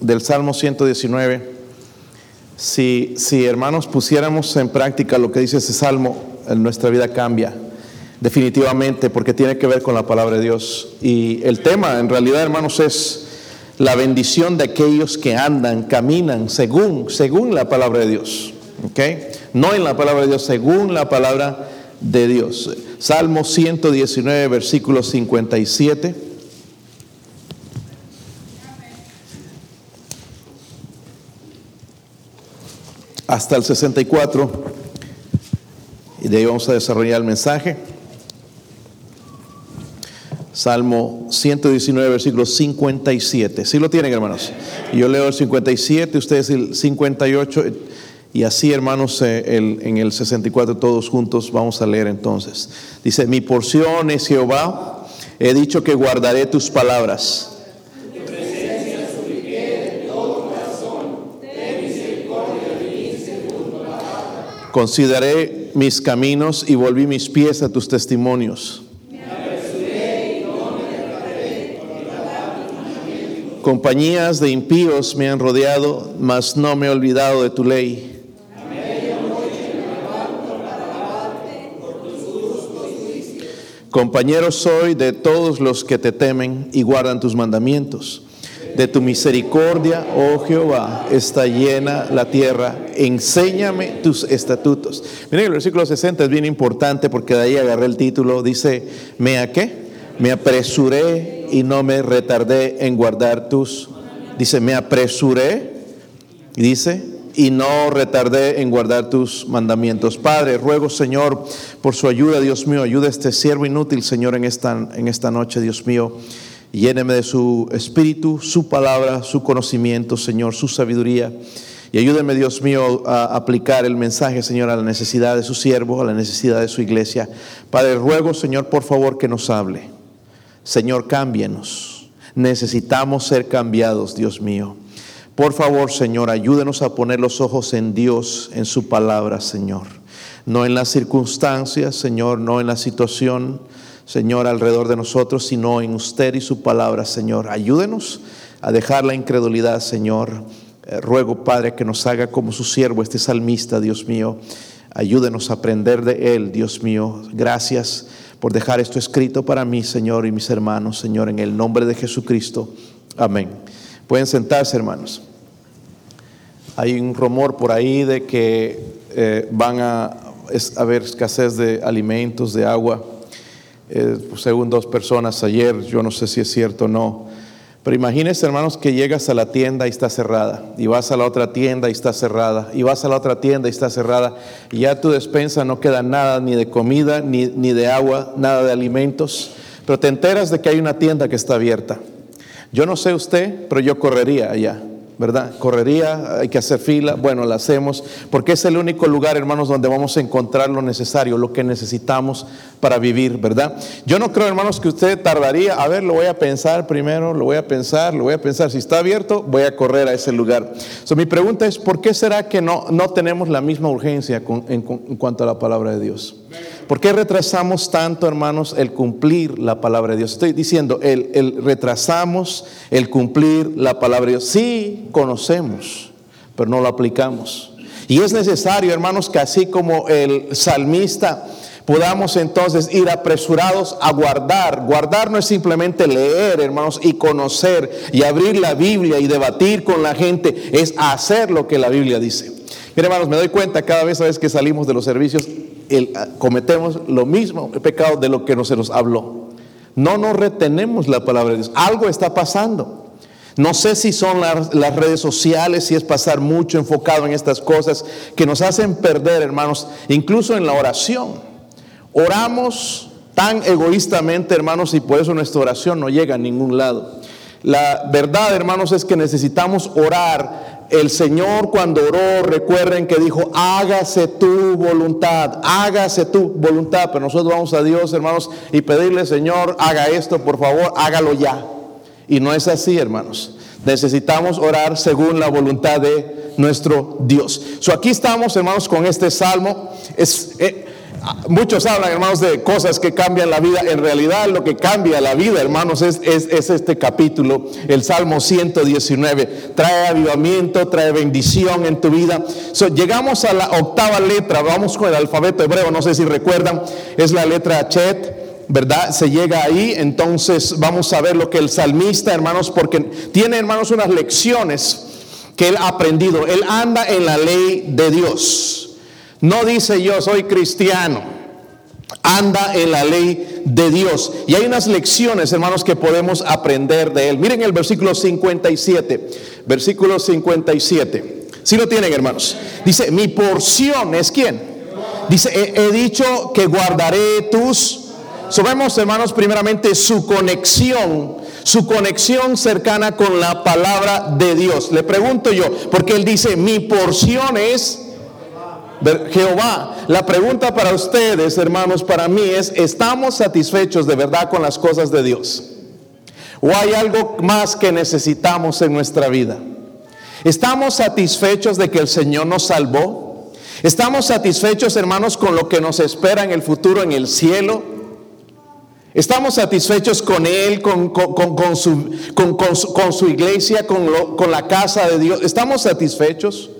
del Salmo 119, si, si hermanos pusiéramos en práctica lo que dice ese Salmo, nuestra vida cambia definitivamente porque tiene que ver con la palabra de Dios. Y el tema en realidad, hermanos, es la bendición de aquellos que andan, caminan según, según la palabra de Dios. ¿okay? No en la palabra de Dios, según la palabra de Dios. Salmo 119, versículo 57. Hasta el 64. Y de ahí vamos a desarrollar el mensaje. Salmo 119, versículo 57. ¿Sí lo tienen, hermanos? Yo leo el 57, ustedes el 58. Y así, hermanos, eh, en el 64 todos juntos vamos a leer entonces. Dice, mi porción es Jehová, he dicho que guardaré tus palabras. Consideré mis caminos y volví mis pies a tus testimonios. Compañías de impíos me han rodeado, mas no me he olvidado de tu ley. Compañero soy de todos los que te temen y guardan tus mandamientos. De tu misericordia, oh Jehová, está llena la tierra. Enséñame tus estatutos. Miren, el versículo 60 es bien importante porque de ahí agarré el título. Dice, ¿me a qué? Me apresuré y no me retardé en guardar tus. Dice, me apresuré. Dice, y no retardé en guardar tus mandamientos. Padre, ruego, Señor, por su ayuda, Dios mío, ayuda a este siervo inútil, Señor, en esta, en esta noche, Dios mío. Lléneme de su espíritu, su palabra, su conocimiento, Señor, su sabiduría. Y ayúdeme, Dios mío, a aplicar el mensaje, Señor, a la necesidad de su siervo, a la necesidad de su iglesia. Padre, ruego, Señor, por favor, que nos hable. Señor, cámbienos. Necesitamos ser cambiados, Dios mío. Por favor, Señor, ayúdenos a poner los ojos en Dios, en su palabra, Señor. No en las circunstancias, Señor, no en la situación, Señor, alrededor de nosotros, sino en usted y su palabra, Señor. Ayúdenos a dejar la incredulidad, Señor. Eh, ruego, Padre, que nos haga como su siervo, este salmista, Dios mío. Ayúdenos a aprender de él, Dios mío. Gracias por dejar esto escrito para mí, Señor, y mis hermanos, Señor, en el nombre de Jesucristo. Amén. Pueden sentarse, hermanos. Hay un rumor por ahí de que eh, van a haber escasez de alimentos, de agua. Eh, según dos personas ayer, yo no sé si es cierto o no. Pero imagínense, hermanos, que llegas a la tienda y está cerrada, y vas a la otra tienda y está cerrada, y vas a la otra tienda y está cerrada, y ya tu despensa no queda nada, ni de comida, ni, ni de agua, nada de alimentos, pero te enteras de que hay una tienda que está abierta. Yo no sé usted, pero yo correría allá. ¿Verdad? Correría, hay que hacer fila, bueno, la hacemos, porque es el único lugar, hermanos, donde vamos a encontrar lo necesario, lo que necesitamos para vivir, ¿verdad? Yo no creo, hermanos, que usted tardaría, a ver, lo voy a pensar primero, lo voy a pensar, lo voy a pensar, si está abierto, voy a correr a ese lugar. So, mi pregunta es, ¿por qué será que no, no tenemos la misma urgencia en cuanto a la palabra de Dios? ¿Por qué retrasamos tanto, hermanos, el cumplir la palabra de Dios? Estoy diciendo, el, retrasamos el cumplir la palabra de Dios. Sí, conocemos, pero no lo aplicamos. Y es necesario, hermanos, que así como el salmista podamos entonces ir apresurados a guardar. Guardar no es simplemente leer, hermanos, y conocer y abrir la Biblia y debatir con la gente, es hacer lo que la Biblia dice. Mire, hermanos, me doy cuenta cada vez, vez que salimos de los servicios, Ah, cometemos lo mismo, pecado de lo que no se nos habló. No nos retenemos la palabra de Dios. Algo está pasando. No sé si son las, las, redes sociales, si es pasar mucho enfocado en estas cosas que nos hacen perder, hermanos, incluso en la oración. Oramos tan egoístamente, hermanos, y por eso nuestra oración no llega a ningún lado. La verdad, hermanos, es que necesitamos orar el Señor cuando oró, recuerden que dijo, hágase tu voluntad, hágase tu voluntad. Pero nosotros vamos a Dios, hermanos, y pedirle, Señor, haga esto, por favor, hágalo ya. Y no es así, hermanos. Necesitamos orar según la voluntad de nuestro Dios. So aquí estamos, hermanos, con este salmo. Es, eh, Muchos hablan, hermanos, de cosas que cambian la vida. En realidad, lo que cambia la vida, hermanos, es, es, este capítulo, el Salmo 119. Trae avivamiento, trae bendición en tu vida. llegamos a la octava letra, vamos con el alfabeto hebreo, no sé si recuerdan, es la letra Chet. ¿verdad? Se llega ahí, entonces vamos a ver lo que el salmista, hermanos, porque tiene, hermanos, unas lecciones que él ha aprendido. Él anda en la ley de Dios. No dice yo soy cristiano. Anda en la ley de Dios. Y hay unas lecciones, hermanos, que podemos aprender de él. Miren el versículo 57. Versículo 57. Si lo tienen, hermanos. Dice, mi porción es quién. Dice, he, dicho que guardaré tus... Sabemos, hermanos, primeramente su conexión su conexión cercana con la palabra de Dios. Le pregunto yo, porque él dice, mi porción es Jehová. La pregunta para ustedes, hermanos, para mí es, ¿estamos satisfechos de verdad con las cosas de Dios? ¿O hay algo más que necesitamos en nuestra vida? ¿Estamos satisfechos de que el Señor nos salvó? ¿Estamos satisfechos, hermanos, con lo que nos espera en el futuro en el cielo? ¿Estamos satisfechos con Él, con, su, iglesia, con la casa de Dios? ¿Estamos satisfechos?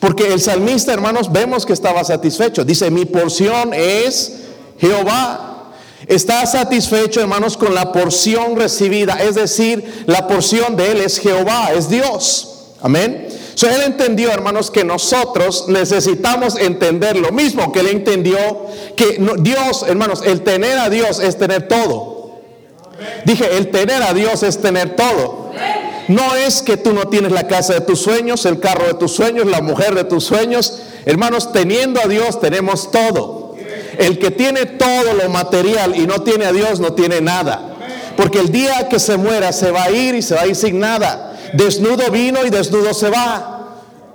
Porque el salmista, hermanos, vemos que estaba satisfecho. Dice, mi porción es Jehová. Está satisfecho, hermanos, con la porción recibida. Es decir, la porción de él es Jehová, es Dios. Amén. So, él entendió, hermanos, que nosotros necesitamos entender lo mismo que él entendió que Dios, hermanos, el tener a Dios es tener todo. Dije, el tener a Dios es tener todo. No es que tú no tienes la casa de tus sueños, el carro de tus sueños, la mujer de tus sueños. Hermanos, teniendo a Dios tenemos todo. El que tiene todo lo material y no tiene a Dios no tiene nada. Porque el día que se muera se va a ir y se va a ir sin nada. Desnudo vino y desnudo se va.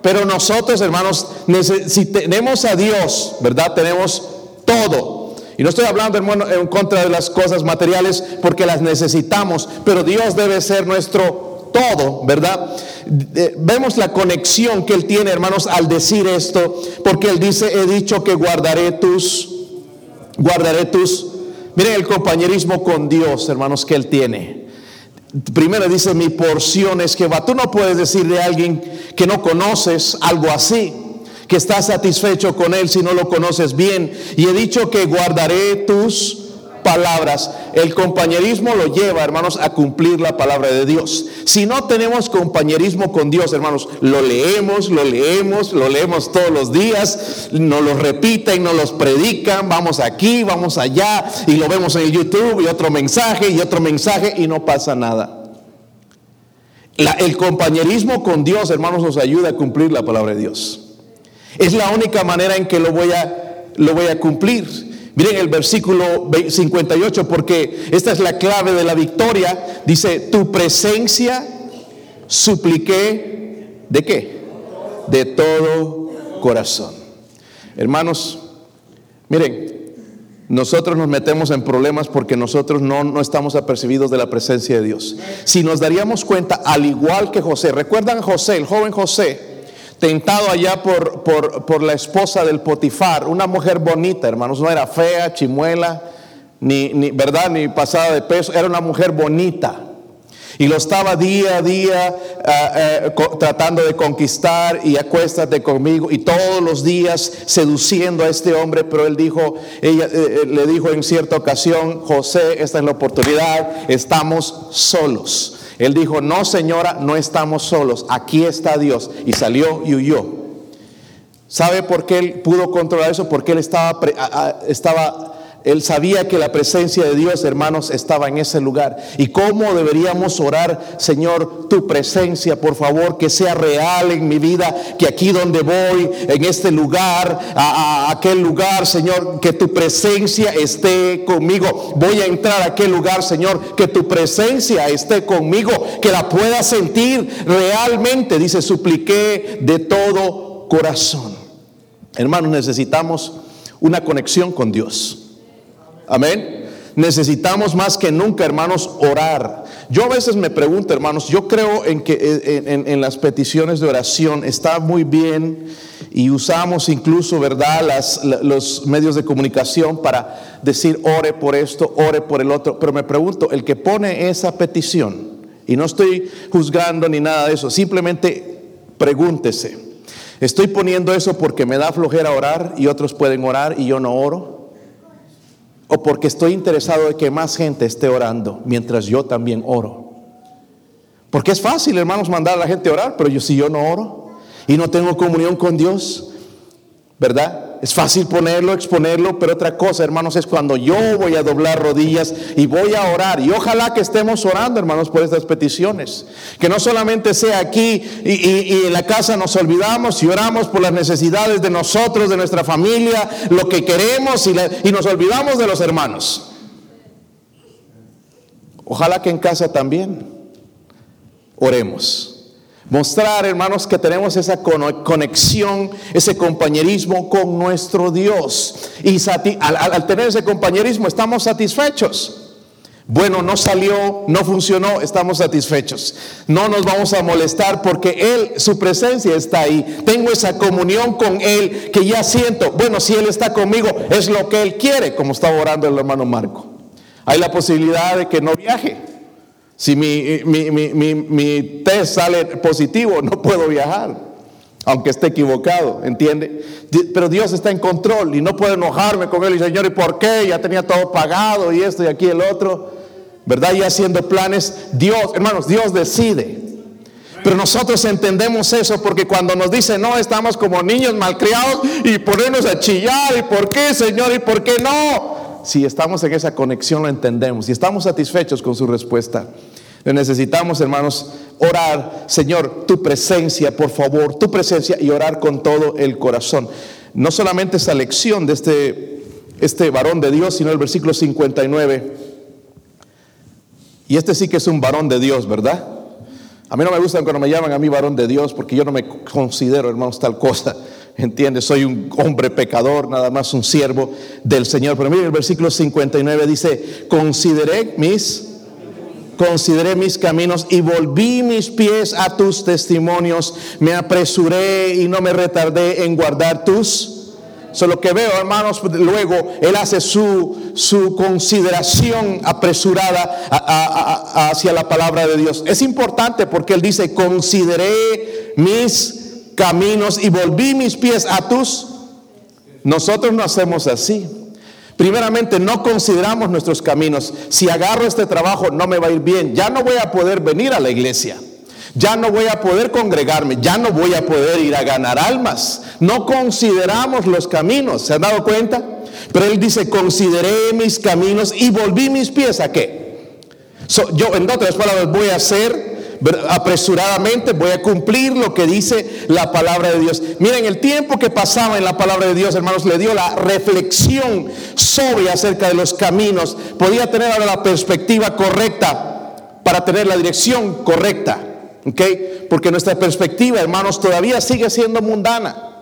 Pero nosotros, hermanos, si tenemos a Dios, ¿verdad? Tenemos todo. Y no estoy hablando, hermano, en contra de las cosas materiales porque las necesitamos, pero Dios debe ser nuestro todo, ¿verdad? Vemos la conexión que él tiene, hermanos, al decir esto, porque él dice, he dicho que guardaré tus, guardaré tus, miren el compañerismo con Dios, hermanos, que él tiene. Primero dice, mi porción es Jehová. Tú no puedes decirle a alguien que no conoces algo así, que estás satisfecho con él si no lo conoces bien. Y he dicho que guardaré tus palabras. El compañerismo lo lleva, hermanos, a cumplir la palabra de Dios. Si no tenemos compañerismo con Dios, hermanos, lo leemos, lo leemos, lo leemos todos los días, nos lo repiten, nos los predican, vamos aquí, vamos allá, y lo vemos en el YouTube, y otro mensaje, y otro mensaje, y no pasa nada. el compañerismo con Dios, hermanos, nos ayuda a cumplir la palabra de Dios. Es la única manera en que lo voy a, lo voy a cumplir. Miren el versículo 58 porque esta es la clave de la victoria. Dice, tu presencia supliqué de qué? De todo corazón. Hermanos, miren, nosotros nos metemos en problemas porque nosotros no, no, estamos apercibidos de la presencia de Dios. Si nos daríamos cuenta, al igual que José, ¿recuerdan José, el joven José? Tentado allá por, por, la esposa del Potifar, una mujer bonita, hermanos, no era fea, chimuela, ni, ni, ¿verdad? ni pasada de peso, era una mujer bonita. Y lo estaba día a día ah, eh, tratando de conquistar y acuéstate conmigo y todos los días seduciendo a este hombre, pero él dijo, ella eh, eh, le dijo en cierta ocasión, José, esta es la oportunidad, estamos solos. Él dijo, no señora, no estamos solos, aquí está Dios. Y salió y huyó. ¿Sabe por qué él pudo controlar eso? Porque él estaba, estaba él sabía que la presencia de Dios, hermanos, estaba en ese lugar. ¿Y cómo deberíamos orar, Señor, tu presencia, por favor, que sea real en mi vida, que aquí donde voy, en este lugar, a, aquel lugar, Señor, que tu presencia esté conmigo. Voy a entrar a aquel lugar, Señor, que tu presencia esté conmigo, que la pueda sentir realmente. Dice, supliqué de todo corazón. Hermanos, necesitamos una conexión con Dios. Amén. Necesitamos más que nunca, hermanos, orar. Yo a veces me pregunto, hermanos, yo creo en que en, las peticiones de oración está muy bien y usamos incluso, ¿verdad?, los medios de comunicación para decir, ore por esto, ore por el otro. Pero me pregunto, el que pone esa petición, y no estoy juzgando ni nada de eso, simplemente pregúntese, ¿estoy poniendo eso porque me da flojera orar y otros pueden orar y yo no oro? ¿O porque estoy interesado de que más gente esté orando mientras yo también oro? Porque es fácil, hermanos, mandar a la gente a orar, pero yo si yo no oro y no tengo comunión con Dios, ¿verdad? Es fácil ponerlo, exponerlo, pero otra cosa, hermanos, es cuando yo voy a doblar rodillas y voy a orar. Y ojalá que estemos orando, hermanos, por estas peticiones. Que no solamente sea aquí y, en la casa nos olvidamos y oramos por las necesidades de nosotros, de nuestra familia, lo que queremos y, y nos olvidamos de los hermanos. Ojalá que en casa también oremos. Mostrar, hermanos, que tenemos esa conexión, ese compañerismo con nuestro Dios. Y al, tener ese compañerismo estamos satisfechos. Bueno, no salió, no funcionó, estamos satisfechos. No nos vamos a molestar porque Él, su presencia está ahí. Tengo esa comunión con Él que ya siento. Bueno, si Él está conmigo, es lo que Él quiere, como estaba orando el hermano Marco. Hay la posibilidad de que no viaje. Si mi, mi, test sale positivo, no puedo viajar, aunque esté equivocado, ¿entiende? Pero Dios está en control y no puedo enojarme con Él y Señor, ¿y por qué? Ya tenía todo pagado y esto y aquí el otro, ¿verdad? Y haciendo planes, Dios, hermanos, Dios decide. Pero nosotros entendemos eso porque cuando nos dice no, estamos como niños malcriados y ponernos a chillar, ¿y por qué, Señor? ¿Y por qué no? Si estamos en esa conexión lo entendemos y estamos satisfechos con su respuesta. Necesitamos, hermanos, orar, Señor, tu presencia, por favor, tu presencia y orar con todo el corazón. No solamente esa lección de este, este varón de Dios, sino el versículo 59. Y este sí que es un varón de Dios, ¿verdad? A mí no me gusta cuando me llaman a mí varón de Dios porque yo no me considero, hermanos, tal cosa. ¿Entiendes? Soy un hombre pecador, nada más un siervo del Señor. Pero mire el versículo 59 dice, consideré mis consideré mis caminos y volví mis pies a tus testimonios, me apresuré y no me retardé en guardar tus. Solo que veo, hermanos, luego él hace su, su consideración apresurada hacia la palabra de Dios. Es importante porque él dice, consideré mis caminos y volví mis pies a tus. Nosotros no hacemos así. Primeramente, no consideramos nuestros caminos. Si agarro este trabajo, no me va a ir bien. Ya no voy a poder venir a la iglesia. Ya no voy a poder congregarme. Ya no voy a poder ir a ganar almas. No consideramos los caminos. ¿Se han dado cuenta? Pero él dice, consideré mis caminos y volví mis pies a qué. yo, en otras palabras, voy a hacer apresuradamente, voy a cumplir lo que dice la palabra de Dios. Miren, el tiempo que pasaba en la palabra de Dios, hermanos, le dio la reflexión sobre acerca de los caminos. Podía tener ahora la perspectiva correcta para tener la dirección correcta. ¿Ok? Porque nuestra perspectiva, hermanos, todavía sigue siendo mundana.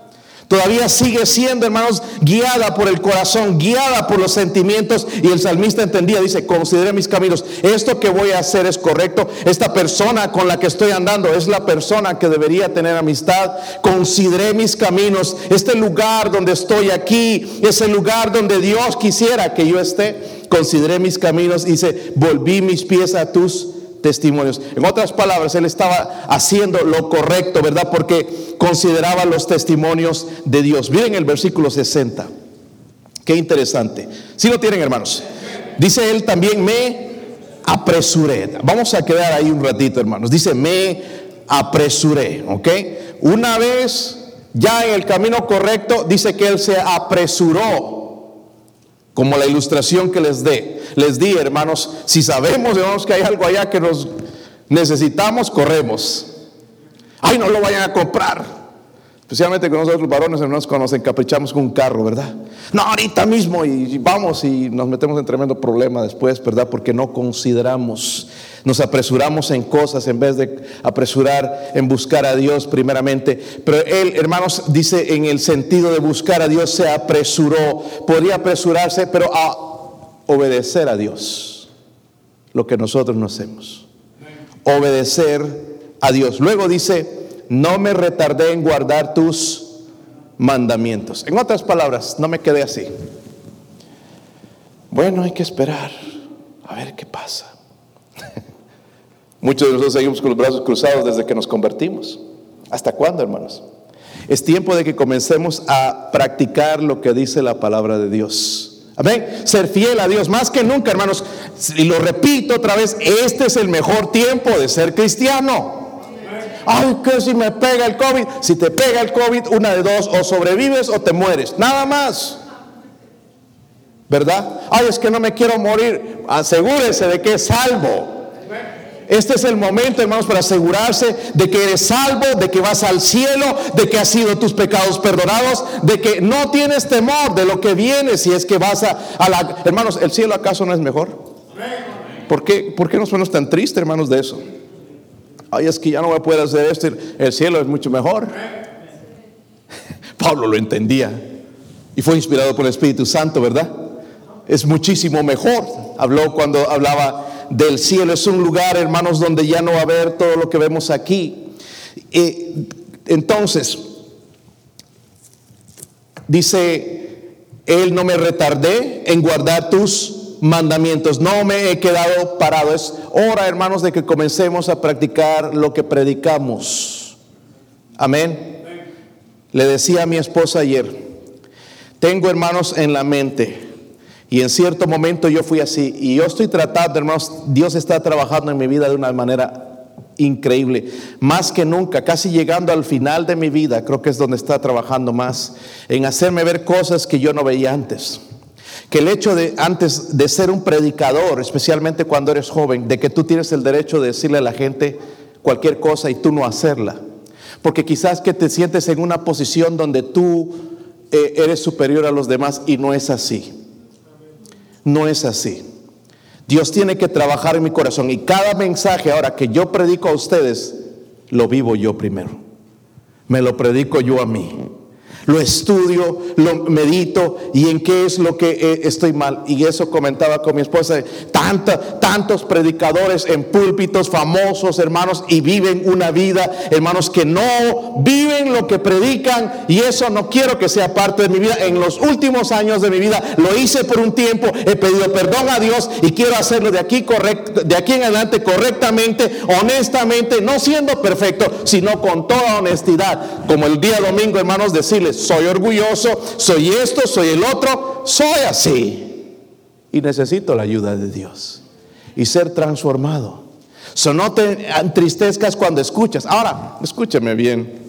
Todavía sigue siendo, hermanos, guiada por el corazón, guiada por los sentimientos. Y el salmista entendía, dice, considere mis caminos. Esto que voy a hacer es correcto. Esta persona con la que estoy andando es la persona que debería tener amistad. Consideré mis caminos. Este lugar donde estoy aquí es el lugar donde Dios quisiera que yo esté. Consideré mis caminos. Dice, volví mis pies a tus testimonios. En otras palabras, él estaba haciendo lo correcto, ¿verdad? Porque consideraba los testimonios de Dios. Miren el versículo 60. Qué interesante. Si lo tienen, hermanos. Dice él también, me apresuré. Vamos a quedar ahí un ratito, hermanos. Dice, me apresuré, ¿ok? Una vez ya en el camino correcto, dice que él se apresuró como la ilustración que les dé. Les di, hermanos, si sabemos, que hay algo allá que nos necesitamos, corremos. Ay, no lo vayan a comprar. Especialmente con nosotros los varones, hermanos, cuando nos encaprichamos con un carro, ¿verdad? No, ahorita mismo y vamos y nos metemos en tremendo problema después, ¿verdad? Porque no consideramos, nos apresuramos en cosas en vez de apresurar en buscar a Dios primeramente. Pero él, hermanos, dice en el sentido de buscar a Dios, se apresuró. Podría apresurarse, pero a obedecer a Dios, lo que nosotros no hacemos. Obedecer a Dios. Luego dice, no me retardé en guardar tus mandamientos. En otras palabras, no me quedé así. Bueno, hay que esperar a ver qué pasa. Muchos de nosotros seguimos con los brazos cruzados desde que nos convertimos. ¿Hasta cuándo, hermanos? Es tiempo de que comencemos a practicar lo que dice la palabra de Dios. Amén. Ser fiel a Dios más que nunca, hermanos. Y lo repito otra vez, este es el mejor tiempo de ser cristiano. Ay, que si me pega el COVID. Si te pega el COVID, una de dos, o sobrevives o te mueres. Nada más. ¿Verdad? Ay, es que no me quiero morir. Asegúrese de que es salvo. Este es el momento, hermanos, para asegurarse de que eres salvo, de que vas al cielo, de que has sido tus pecados perdonados, de que no tienes temor de lo que viene si es que vas a, la... Hermanos, ¿el cielo acaso no es mejor? ¿Por qué, ¿Por qué nos ponemos tan tristes, hermanos, de eso? Ay, es que ya no voy a hacer esto, el cielo es mucho mejor. Pablo lo entendía y fue inspirado por el Espíritu Santo, ¿verdad? Es muchísimo mejor. Habló cuando hablaba del cielo. Es un lugar, hermanos, donde ya no va a haber todo lo que vemos aquí. entonces, dice, Él no me retardé en guardar tus mandamientos, no me he quedado parado. Es hora, hermanos, de que comencemos a practicar lo que predicamos. Amén. Le decía a mi esposa ayer, tengo hermanos en la mente y en cierto momento yo fui así. Y yo estoy tratando, hermanos, Dios está trabajando en mi vida de una manera increíble. Más que nunca, casi llegando al final de mi vida, creo que es donde está trabajando más, en hacerme ver cosas que yo no veía antes. Que el hecho de antes de ser un predicador, especialmente cuando eres joven, de que tú tienes el derecho de decirle a la gente cualquier cosa y tú no hacerla. Porque quizás que te sientes en una posición donde tú eh, eres superior a los demás y no es así. No es así. Dios tiene que trabajar en mi corazón y cada mensaje ahora que yo predico a ustedes, lo vivo yo primero. Me lo predico yo a mí lo estudio, lo medito y en qué es lo que eh, estoy mal. Y eso comentaba con mi esposa, tanta, tantos predicadores en púlpitos famosos, hermanos, y viven una vida, hermanos, que no viven lo que predican y eso no quiero que sea parte de mi vida. En los últimos años de mi vida lo hice por un tiempo, he pedido perdón a Dios y quiero hacerlo de aquí, correcto, de aquí en adelante correctamente, honestamente, no siendo perfecto, sino con toda honestidad. Como el día domingo, hermanos, soy orgulloso, soy esto, soy el otro, soy así. Y necesito la ayuda de Dios y ser transformado. So, no te entristezcas cuando escuchas. Ahora, escúcheme bien.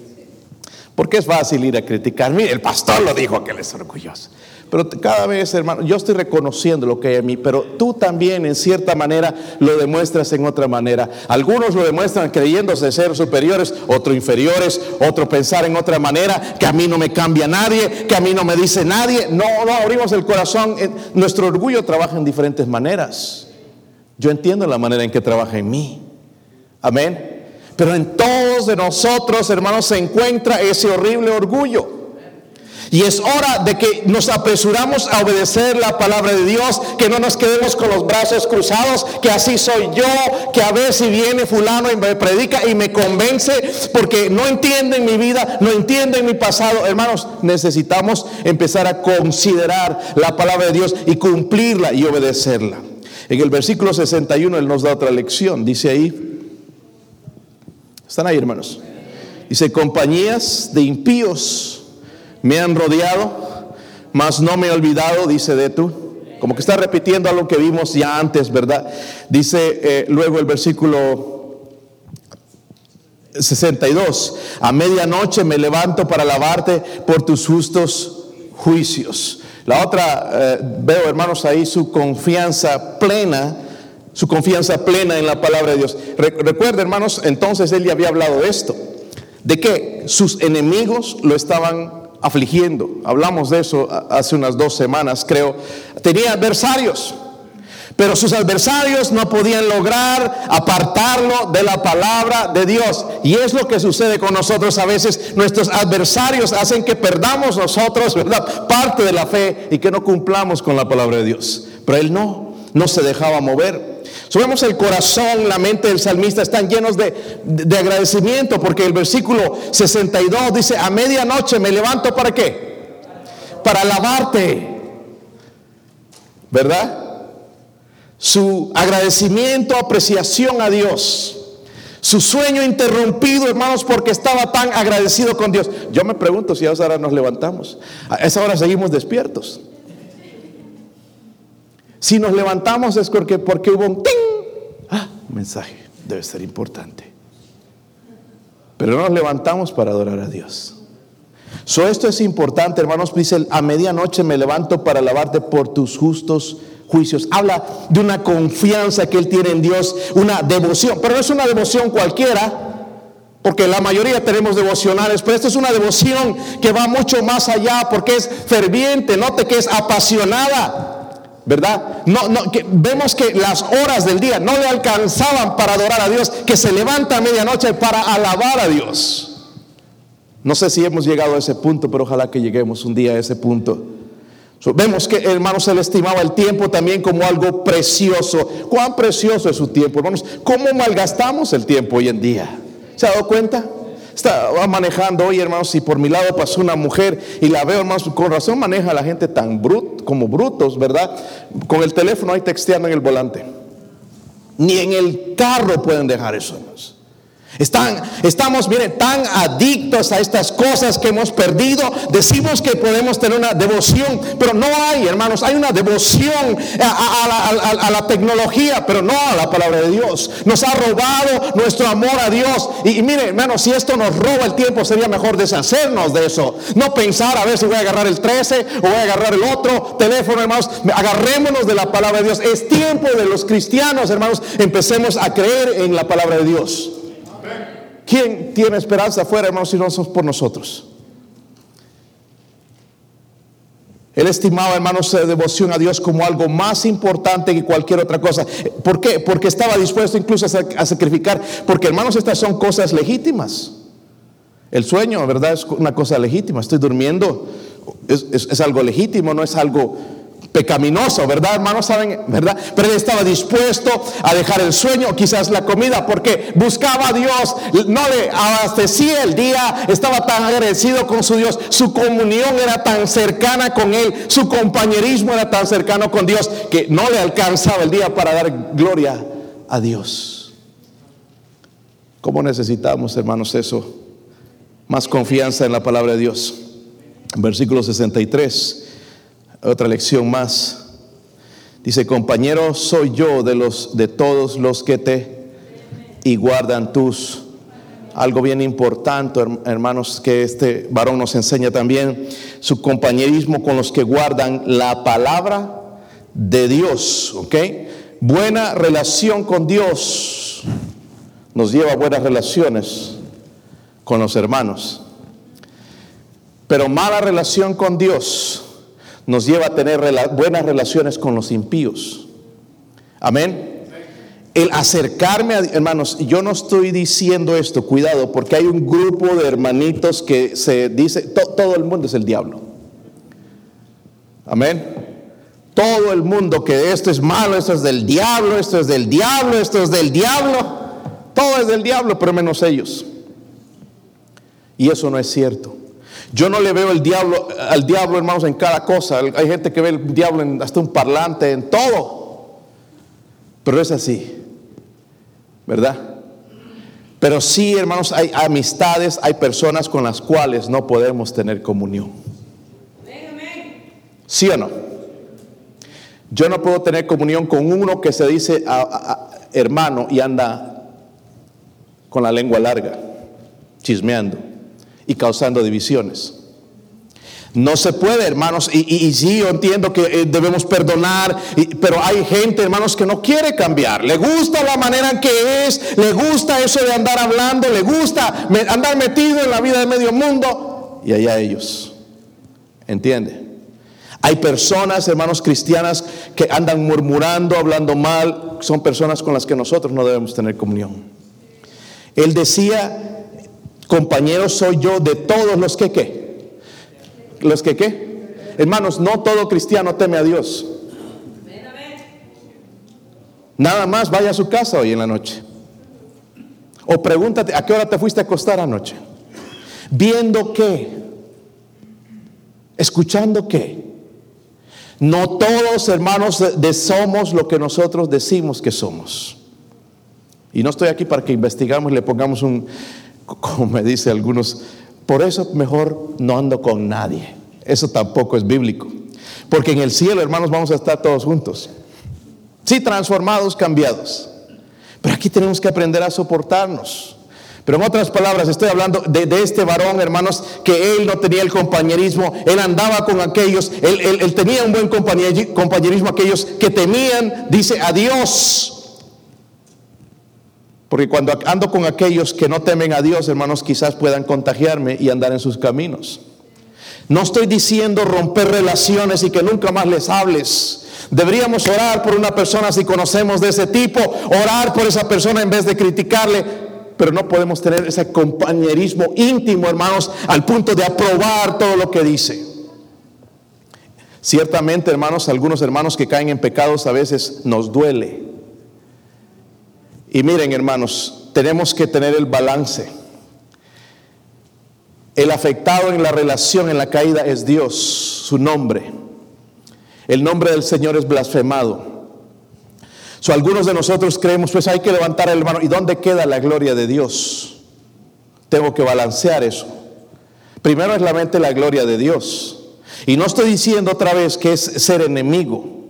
Porque es fácil ir a criticar. Mire, el pastor lo dijo que él es orgulloso. Pero cada vez, hermano, yo estoy reconociendo lo que hay en mí, pero tú también en cierta manera lo demuestras en otra manera. Algunos lo demuestran creyéndose ser superiores, otros inferiores, otro pensar en otra manera, que a mí no me cambia nadie, que a mí no me dice nadie. No, no abrimos el corazón. Nuestro orgullo trabaja en diferentes maneras. Yo entiendo la manera en que trabaja en mí. Amén. Pero en todos de nosotros, hermanos, se encuentra ese horrible orgullo. Y es hora de que nos apresuramos a obedecer la palabra de Dios, que no nos quedemos con los brazos cruzados, que así soy yo, que a ver si viene fulano y me predica y me convence, porque no entienden mi vida, no entienden mi pasado. Hermanos, necesitamos empezar a considerar la palabra de Dios y cumplirla y obedecerla. En el versículo 61 Él nos da otra lección, dice ahí, están ahí hermanos, dice, compañías de impíos me han rodeado, mas no me he olvidado, dice de tú. Como que está repitiendo algo que vimos ya antes, ¿verdad? Dice eh, luego el versículo 62, a medianoche me levanto para alabarte por tus justos juicios. La otra, eh, veo hermanos ahí su confianza plena, su confianza plena en la palabra de Dios. recuerda hermanos, entonces él ya había hablado de esto, de que sus enemigos lo estaban afligiendo. Hablamos de eso hace unas dos semanas, creo. Tenía adversarios, pero sus adversarios no podían lograr apartarlo de la palabra de Dios. Y es lo que sucede con nosotros a veces. Nuestros adversarios hacen que perdamos nosotros, ¿verdad? Parte de la fe y que no cumplamos con la palabra de Dios. Pero él no, no se dejaba mover. Subemos el corazón, la mente del salmista están llenos de, de, agradecimiento porque el versículo 62 dice, a medianoche me levanto para qué? Para alabarte. ¿Verdad? Su agradecimiento, apreciación a Dios. Su sueño interrumpido, hermanos, porque estaba tan agradecido con Dios. Yo me pregunto si a esa hora nos levantamos. A esa hora seguimos despiertos. Si nos levantamos es porque, porque hubo un ah, mensaje. Debe ser importante. Pero no nos levantamos para adorar a Dios. So, esto es importante, hermanos. Dice, a medianoche me levanto para alabarte por tus justos juicios. Habla de una confianza que él tiene en Dios, una devoción, pero no es una devoción cualquiera. Porque la mayoría tenemos devocionales, pero esta es una devoción que va mucho más allá porque es ferviente, note que es apasionada, ¿verdad? No, no, que vemos que las horas del día no le alcanzaban para adorar a Dios, que se levanta a medianoche para alabar a Dios. No sé si hemos llegado a ese punto, pero ojalá que lleguemos un día a ese punto vemos que hermanos él estimaba el tiempo también como algo precioso. ¿Cuán precioso es su tiempo, hermanos? ¿Cómo malgastamos el tiempo hoy en día? ¿Se ha dado cuenta? Estaba manejando hoy, hermanos, y por mi lado pasó una mujer y la veo, hermanos, con razón maneja a la gente tan brut, como brutos, ¿verdad? Con el teléfono ahí texteando en el volante. Ni en el carro pueden dejar eso, hermanos. Están, estamos, miren, tan adictos a estas cosas que hemos perdido. Decimos que podemos tener una devoción, pero no hay, hermanos. Hay una devoción a, la, tecnología, pero no a la palabra de Dios. Nos ha robado nuestro amor a Dios. Y, y miren, hermanos, si esto nos roba el tiempo, sería mejor deshacernos de eso. No pensar a ver si voy a agarrar el 13 o voy a agarrar el otro teléfono, hermanos. Agarrémonos de la palabra de Dios. Es tiempo de los cristianos, hermanos. Empecemos a creer en la palabra de Dios. ¿Quién tiene esperanza afuera, hermanos, si no somos por nosotros? Él estimaba, hermanos, su devoción a Dios como algo más importante que cualquier otra cosa. ¿Por qué? Porque estaba dispuesto incluso a sacrificar. Porque, hermanos, estas son cosas legítimas. El sueño, ¿verdad? Es una cosa legítima. Estoy durmiendo. Es algo legítimo, no es algo pecaminoso, ¿verdad, hermanos? ¿Saben? ¿Verdad? Pero él estaba dispuesto a dejar el sueño, quizás la comida, porque buscaba a Dios, no le abastecía el día, estaba tan agradecido con su Dios, su comunión era tan cercana con él, su compañerismo era tan cercano con Dios, que no le alcanzaba el día para dar gloria a Dios. ¿Cómo necesitamos, hermanos, eso? Más confianza en la palabra de Dios. Versículo 63 otra lección más. Dice, compañero, soy yo de los de todos los que te y guardan tus algo bien importante, hermanos, que este varón nos enseña también su compañerismo con los que guardan la palabra de Dios, ¿ok? Buena relación con Dios nos lleva a buenas relaciones con los hermanos. Pero mala relación con Dios nos lleva a tener buenas relaciones con los impíos. Amén. El acercarme a, hermanos, yo no estoy diciendo esto, cuidado, porque hay un grupo de hermanitos que se dice, todo el mundo es el diablo. Amén. Todo el mundo que esto es malo, esto es del diablo, esto es del diablo, esto es del diablo. Todo es del diablo, pero menos ellos. Y eso no es cierto. Yo no le veo el diablo, al diablo, hermanos, en cada cosa. Hay gente que ve el diablo en hasta un parlante, en todo. Pero es así, ¿verdad? Pero sí, hermanos, hay amistades, hay personas con las cuales no podemos tener comunión. ¿Sí o no? Yo no puedo tener comunión con uno que se dice hermano y anda con la lengua larga, chismeando y causando divisiones. No se puede, hermanos, y, sí, yo entiendo que eh, debemos perdonar, pero hay gente, hermanos, que no quiere cambiar. Le gusta la manera en que es, le gusta eso de andar hablando, le gusta andar metido en la vida de medio mundo, y allá ellos. ¿Entiende? Hay personas, hermanos cristianas, que andan murmurando, hablando mal, son personas con las que nosotros no debemos tener comunión. Él decía Compañeros soy yo de todos los que qué. Los que qué. Hermanos, no todo cristiano teme a Dios. Nada más vaya a su casa hoy en la noche. O pregúntate, ¿a qué hora te fuiste a acostar anoche? ¿Viendo qué? ¿Escuchando qué? No todos, hermanos, de somos lo que nosotros decimos que somos. Y no estoy aquí para que investigamos y le pongamos un, como me dice algunos, por eso mejor no ando con nadie. Eso tampoco es bíblico. Porque en el cielo, hermanos, vamos a estar todos juntos. Sí, transformados, cambiados. Pero aquí tenemos que aprender a soportarnos. Pero en otras palabras, estoy hablando de, este varón, hermanos, que él no tenía el compañerismo, él andaba con aquellos, él, tenía un buen compañerismo, aquellos que temían, dice, a Dios. Porque cuando ando con aquellos que no temen a Dios, hermanos, quizás puedan contagiarme y andar en sus caminos. No estoy diciendo romper relaciones y que nunca más les hables. Deberíamos orar por una persona si conocemos de ese tipo, orar por esa persona en vez de criticarle, pero no podemos tener ese compañerismo íntimo, hermanos, al punto de aprobar todo lo que dice. Ciertamente, hermanos, algunos hermanos que caen en pecados a veces nos duele. Y miren, hermanos, tenemos que tener el balance. El afectado en la relación, en la caída, es Dios, su nombre. El nombre del Señor es blasfemado. So, algunos de nosotros creemos, pues hay que levantar el mano. ¿Y dónde queda la gloria de Dios? Tengo que balancear eso. Primero es la mente la gloria de Dios. Y no estoy diciendo otra vez que es ser enemigo,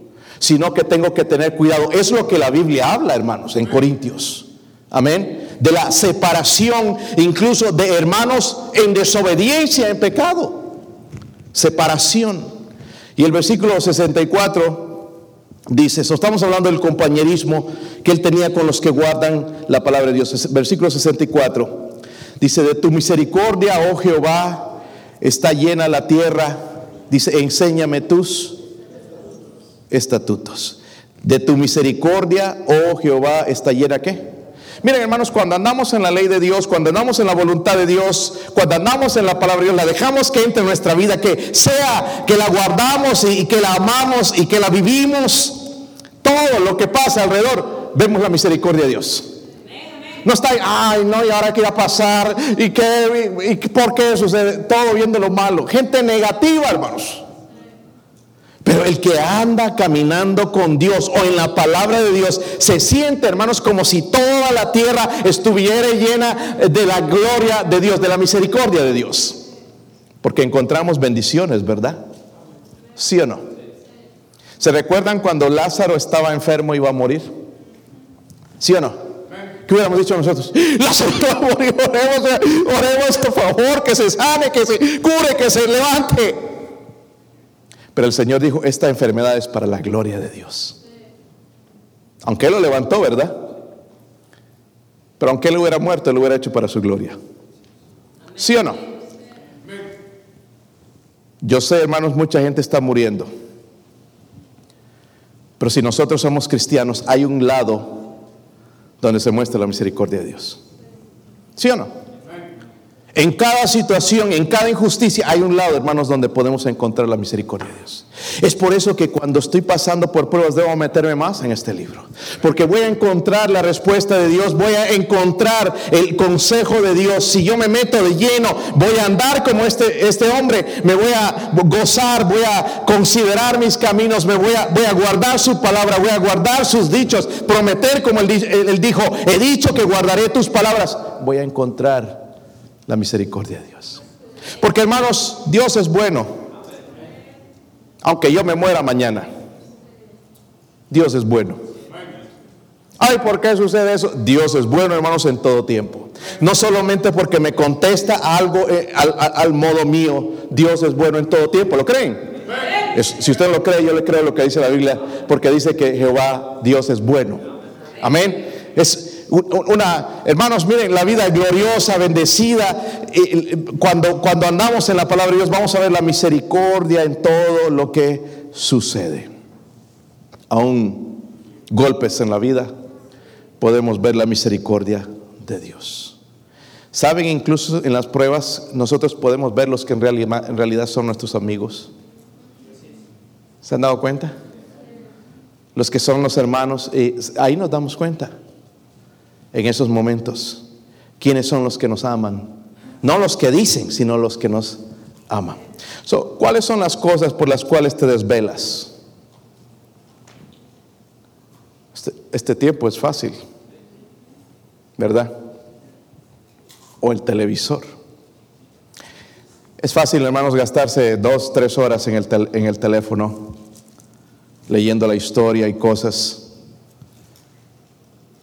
sino que tengo que tener cuidado. Es lo que la Biblia habla, hermanos, en Corintios. Amén. De la separación incluso de hermanos en desobediencia, en pecado. Separación. Y el versículo 64 dice, estamos hablando del compañerismo que él tenía con los que guardan la palabra de Dios. Versículo 64 dice, de tu misericordia, oh Jehová, está llena la tierra. Dice, enséñame tus estatutos. De tu misericordia, oh Jehová, está llena qué? Miren, hermanos, cuando andamos en la ley de Dios, cuando andamos en la voluntad de Dios, cuando andamos en la palabra de Dios, la dejamos que entre en nuestra vida, que sea que la guardamos y, que la amamos y que la vivimos, todo lo que pasa alrededor, vemos la misericordia de Dios. No está, ay, no, y ahora qué va a pasar, y qué, y por qué sucede, todo viendo lo malo. Gente negativa, hermanos. Pero el que anda caminando con Dios o en la palabra de Dios se siente, hermanos, como si toda la tierra estuviera llena de la gloria de Dios, de la misericordia de Dios. Porque encontramos bendiciones, ¿verdad? ¿Sí o no? ¿Se recuerdan cuando Lázaro estaba enfermo y iba a morir? ¿Sí o no? ¿Qué hubiéramos dicho nosotros? Lázaro va a morir, oremos, oremos por favor, que se sane, que se cure, que se levante. Pero el Señor dijo, esta enfermedad es para la gloria de Dios. Aunque Él lo levantó, ¿verdad? Pero aunque Él hubiera muerto, Él lo hubiera hecho para su gloria. ¿Sí o no? Yo sé, hermanos, mucha gente está muriendo. Pero si nosotros somos cristianos, hay un lado donde se muestra la misericordia de Dios. ¿Sí o no? En cada situación, en cada injusticia, hay un lado, hermanos, donde podemos encontrar la misericordia de Dios. Es por eso que cuando estoy pasando por pruebas debo meterme más en este libro. Porque voy a encontrar la respuesta de Dios, voy a encontrar el consejo de Dios. Si yo me meto de lleno, voy a andar como este, este hombre, me voy a gozar, voy a considerar mis caminos, me voy a, voy a guardar su palabra, voy a guardar sus dichos, prometer como él, él dijo, he dicho que guardaré tus palabras. Voy a encontrar la misericordia de Dios. Porque hermanos, Dios es bueno. Aunque yo me muera mañana, Dios es bueno. Ay, ¿por qué sucede eso? Dios es bueno, hermanos, en todo tiempo. No solamente porque me contesta algo eh, al, modo mío, Dios es bueno en todo tiempo. ¿Lo creen? si usted lo cree, yo le creo lo que dice la Biblia, porque dice que Jehová, Dios es bueno. Amén. Es, una, hermanos, miren, la vida gloriosa, bendecida. Cuando, cuando andamos en la palabra de Dios, vamos a ver la misericordia en todo lo que sucede. Aún golpes en la vida, podemos ver la misericordia de Dios. Saben, incluso en las pruebas, nosotros podemos ver los que en realidad, en realidad son nuestros amigos. ¿Se han dado cuenta? los que son los hermanos, y ahí nos damos cuenta, en esos momentos, quiénes son los que nos aman. No los que dicen, sino los que nos aman. So, ¿Cuáles son las cosas por las cuales te desvelas? Este, este tiempo es fácil, ¿verdad? O el televisor. Es fácil, hermanos, gastarse dos, tres horas en el, en el teléfono leyendo la historia y cosas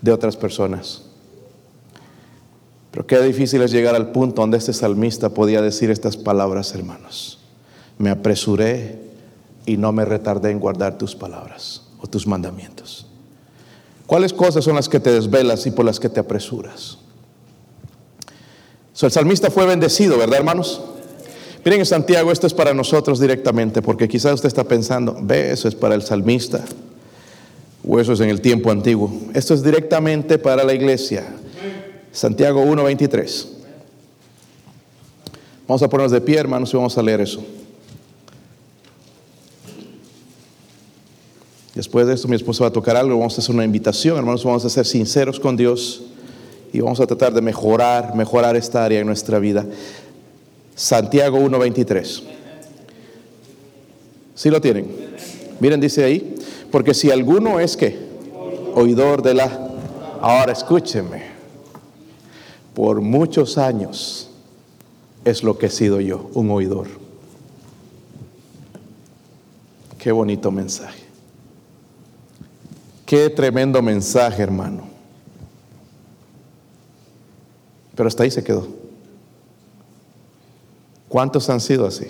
de otras personas. Pero qué difícil es llegar al punto donde este salmista podía decir estas palabras, hermanos. Me apresuré y no me retardé en guardar tus palabras o tus mandamientos. ¿Cuáles cosas son las que te desvelas y por las que te apresuras? el salmista fue bendecido, ¿verdad, hermanos? Miren en Santiago, esto es para nosotros directamente, porque quizás usted está pensando, ve, eso es para el salmista, o eso es en el tiempo antiguo. Esto es directamente para la iglesia. Santiago 1.23. Vamos a ponernos de pie, hermanos, y vamos a leer eso. Después de esto mi esposa va a tocar algo, vamos a hacer una invitación, hermanos, vamos a ser sinceros con Dios y vamos a tratar de mejorar, mejorar esta área en nuestra vida. Santiago 1.23. ¿Sí lo tienen? Miren, dice ahí, porque si alguno es que oidor de la... Ahora escúcheme, por muchos años es lo que he sido yo, un oidor. Qué bonito mensaje. Qué tremendo mensaje, hermano. Pero hasta ahí se quedó. ¿Cuántos han sido así?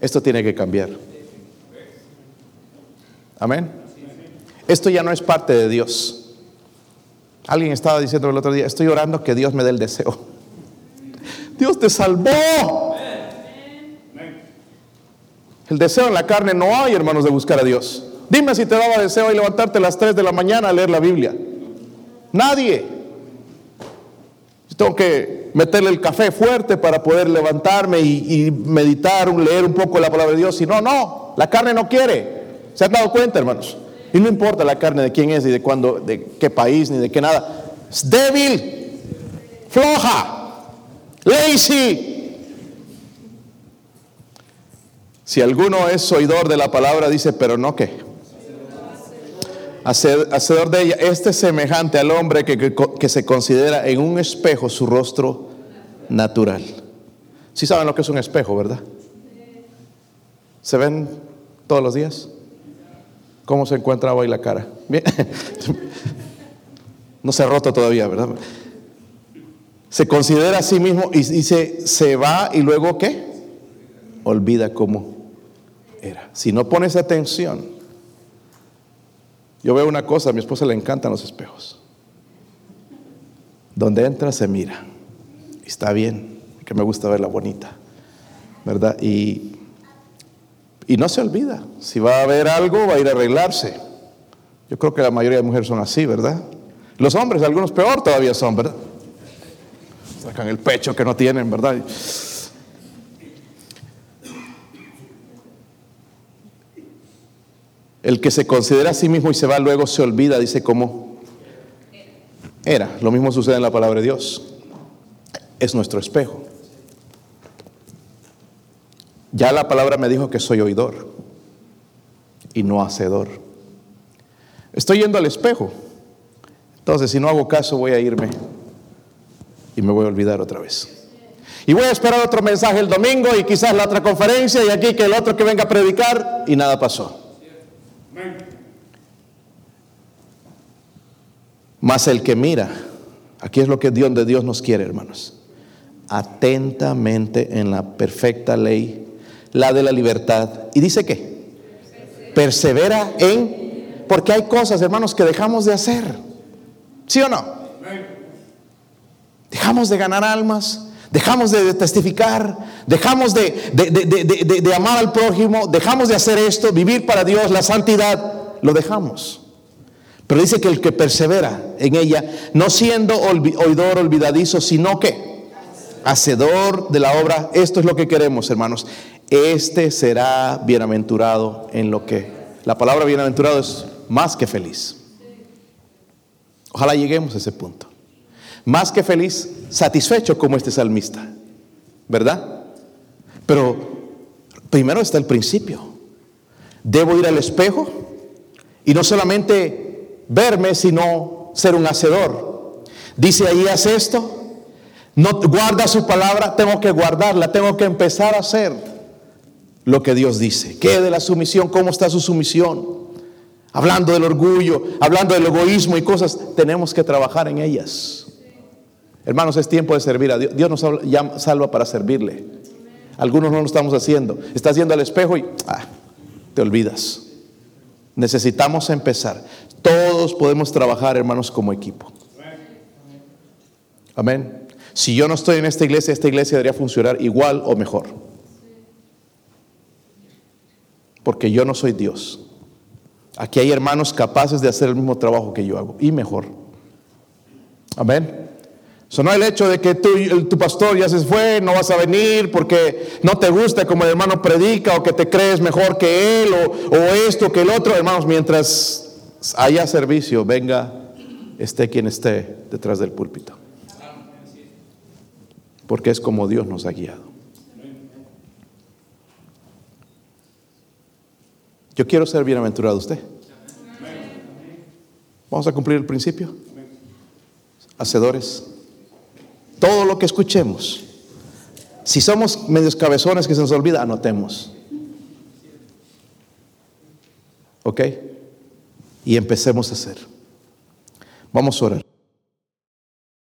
Esto tiene que cambiar. Amén. Esto ya no es parte de Dios. Alguien estaba diciendo el otro día, estoy orando que Dios me dé el deseo. Dios te salvó. El deseo en la carne no hay, hermanos, de buscar a Dios. Dime si te daba deseo y levantarte a las 3 de la mañana a leer la Biblia. Nadie tengo que meterle el café fuerte para poder levantarme y, meditar, leer un poco la palabra de Dios. Y no, no, la carne no quiere. ¿Se han dado cuenta, hermanos? Y no importa la carne de quién es y de cuándo, de qué país, ni de qué nada. Es débil, floja, lazy. Si alguno es oidor de la palabra, dice, pero no qué hacedor de ella, este semejante al hombre que, se considera en un espejo su rostro natural. Si saben lo que es un espejo, ¿verdad? ¿Se ven todos los días? ¿Cómo se encuentra hoy la cara? Bien. No se ha roto todavía, ¿verdad? Se considera a sí mismo y dice, se va y luego ¿qué? Olvida cómo era. Si no pones atención, yo veo una cosa, a mi esposa le encantan los espejos. Donde entra se mira. Está bien, que me gusta verla bonita. ¿Verdad? Y, y no se olvida. Si va a ver algo, va a ir a arreglarse. Yo creo que la mayoría de mujeres son así, ¿verdad? Los hombres, algunos peor todavía son, ¿verdad? Sacan el pecho que no tienen, ¿verdad? El que se considera a sí mismo y se va luego se olvida, dice cómo era. Lo mismo sucede en la palabra de Dios. Es nuestro espejo. Ya la palabra me dijo que soy oidor y no hacedor. Estoy yendo al espejo. Entonces, si no hago caso, voy a irme y me voy a olvidar otra vez. Y voy a esperar otro mensaje el domingo y quizás la otra conferencia y aquí que el otro que venga a predicar y nada pasó. Mas el que mira, aquí es lo que Dios de Dios nos quiere, hermanos. Atentamente en la perfecta ley, la de la libertad. Y dice que persevera en, porque hay cosas, hermanos, que dejamos de hacer. ¿Sí o no? Dejamos de ganar almas, dejamos de testificar, dejamos de, de, amar al prójimo, dejamos de hacer esto, vivir para Dios, la santidad, lo dejamos. Pero dice que el que persevera en ella, no siendo oidor olvidadizo, sino que hacedor de la obra, esto es lo que queremos, hermanos. este será bienaventurado en lo que... La palabra bienaventurado es más que feliz. Ojalá lleguemos a ese punto. Más que feliz, satisfecho como este salmista. ¿Verdad? Pero primero está el principio. Debo ir al espejo y no solamente verme, sino ser un hacedor. Dice ahí, haz esto. No guarda su palabra, tengo que guardarla, tengo que empezar a hacer lo que Dios dice. ¿Qué de la sumisión? ¿Cómo está su sumisión? Hablando del orgullo, hablando del egoísmo y cosas, tenemos que trabajar en ellas. Hermanos, es tiempo de servir a Dios. Dios nos salva para servirle. Algunos no lo estamos haciendo. Estás yendo al espejo y ah, te olvidas. Necesitamos empezar. Todos podemos trabajar, hermanos, como equipo. Amén. Si yo no estoy en esta iglesia, esta iglesia debería funcionar igual o mejor. Porque yo no soy Dios. Aquí hay hermanos capaces de hacer el mismo trabajo que yo hago y mejor. Amén. Eso no el hecho de que tú, tu pastor ya se fue, no vas a venir porque no te gusta como el hermano predica o que te crees mejor que él o, o esto que el otro. Hermanos, mientras haya servicio, venga, esté quien esté detrás del púlpito. Porque es como Dios nos ha guiado. Yo quiero ser bienaventurado usted. Vamos a cumplir el principio. Hacedores todo lo que escuchemos. Si somos medios cabezones que se nos olvida, anotemos. ¿Ok? Y empecemos a hacer. Vamos a orar.